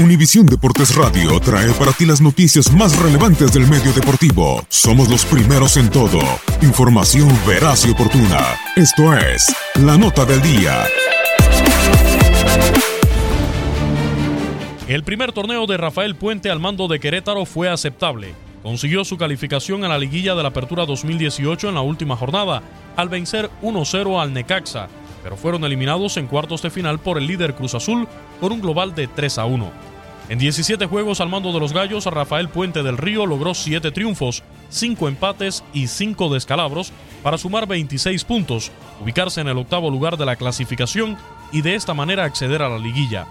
Univisión Deportes Radio trae para ti las noticias más relevantes del medio deportivo. Somos los primeros en todo. Información veraz y oportuna. Esto es La Nota del Día. El primer torneo de Rafael Puente al mando de Querétaro fue aceptable. Consiguió su calificación a la liguilla de la Apertura 2018 en la última jornada, al vencer 1-0 al Necaxa, pero fueron eliminados en cuartos de final por el líder Cruz Azul por un global de 3 a 1. En 17 juegos al mando de los Gallos, Rafael Puente del Río logró 7 triunfos, 5 empates y 5 descalabros para sumar 26 puntos, ubicarse en el octavo lugar de la clasificación y de esta manera acceder a la liguilla.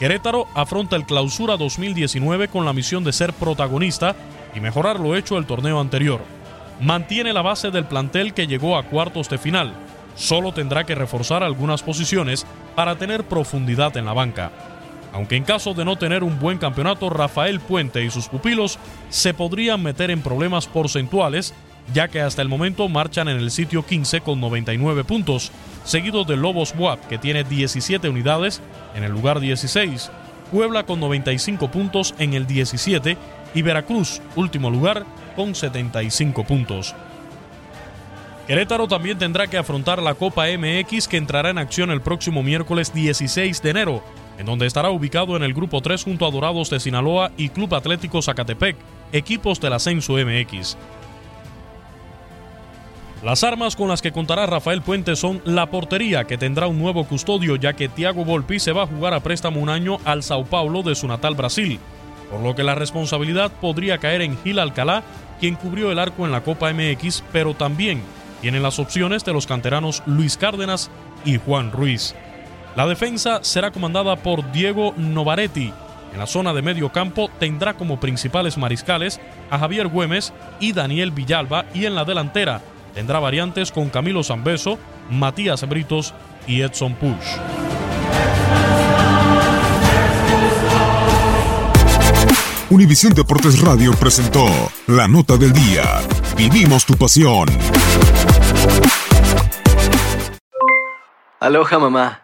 Querétaro afronta el Clausura 2019 con la misión de ser protagonista y mejorar lo hecho el torneo anterior. Mantiene la base del plantel que llegó a cuartos de final. Solo tendrá que reforzar algunas posiciones para tener profundidad en la banca. Aunque en caso de no tener un buen campeonato, Rafael Puente y sus pupilos se podrían meter en problemas porcentuales, ya que hasta el momento marchan en el sitio 15 con 99 puntos, seguido de Lobos WAP, que tiene 17 unidades en el lugar 16, Puebla con 95 puntos en el 17 y Veracruz, último lugar, con 75 puntos. Querétaro también tendrá que afrontar la Copa MX que entrará en acción el próximo miércoles 16 de enero, en donde estará ubicado en el grupo 3 junto a Dorados de Sinaloa y Club Atlético Zacatepec, equipos del Ascenso MX. Las armas con las que contará Rafael Puente son la portería, que tendrá un nuevo custodio ya que Thiago Volpi se va a jugar a préstamo un año al Sao Paulo de su natal Brasil, por lo que la responsabilidad podría caer en Gil Alcalá, quien cubrió el arco en la Copa MX, pero también tienen las opciones de los canteranos Luis Cárdenas y Juan Ruiz. La defensa será comandada por Diego Novaretti. En la zona de medio campo tendrá como principales mariscales a Javier Güemes y Daniel Villalba y en la delantera tendrá variantes con Camilo Zambeso, Matías Britos y Edson Push. Univisión Deportes Radio presentó La Nota del Día. Vivimos tu pasión. Aloha mamá,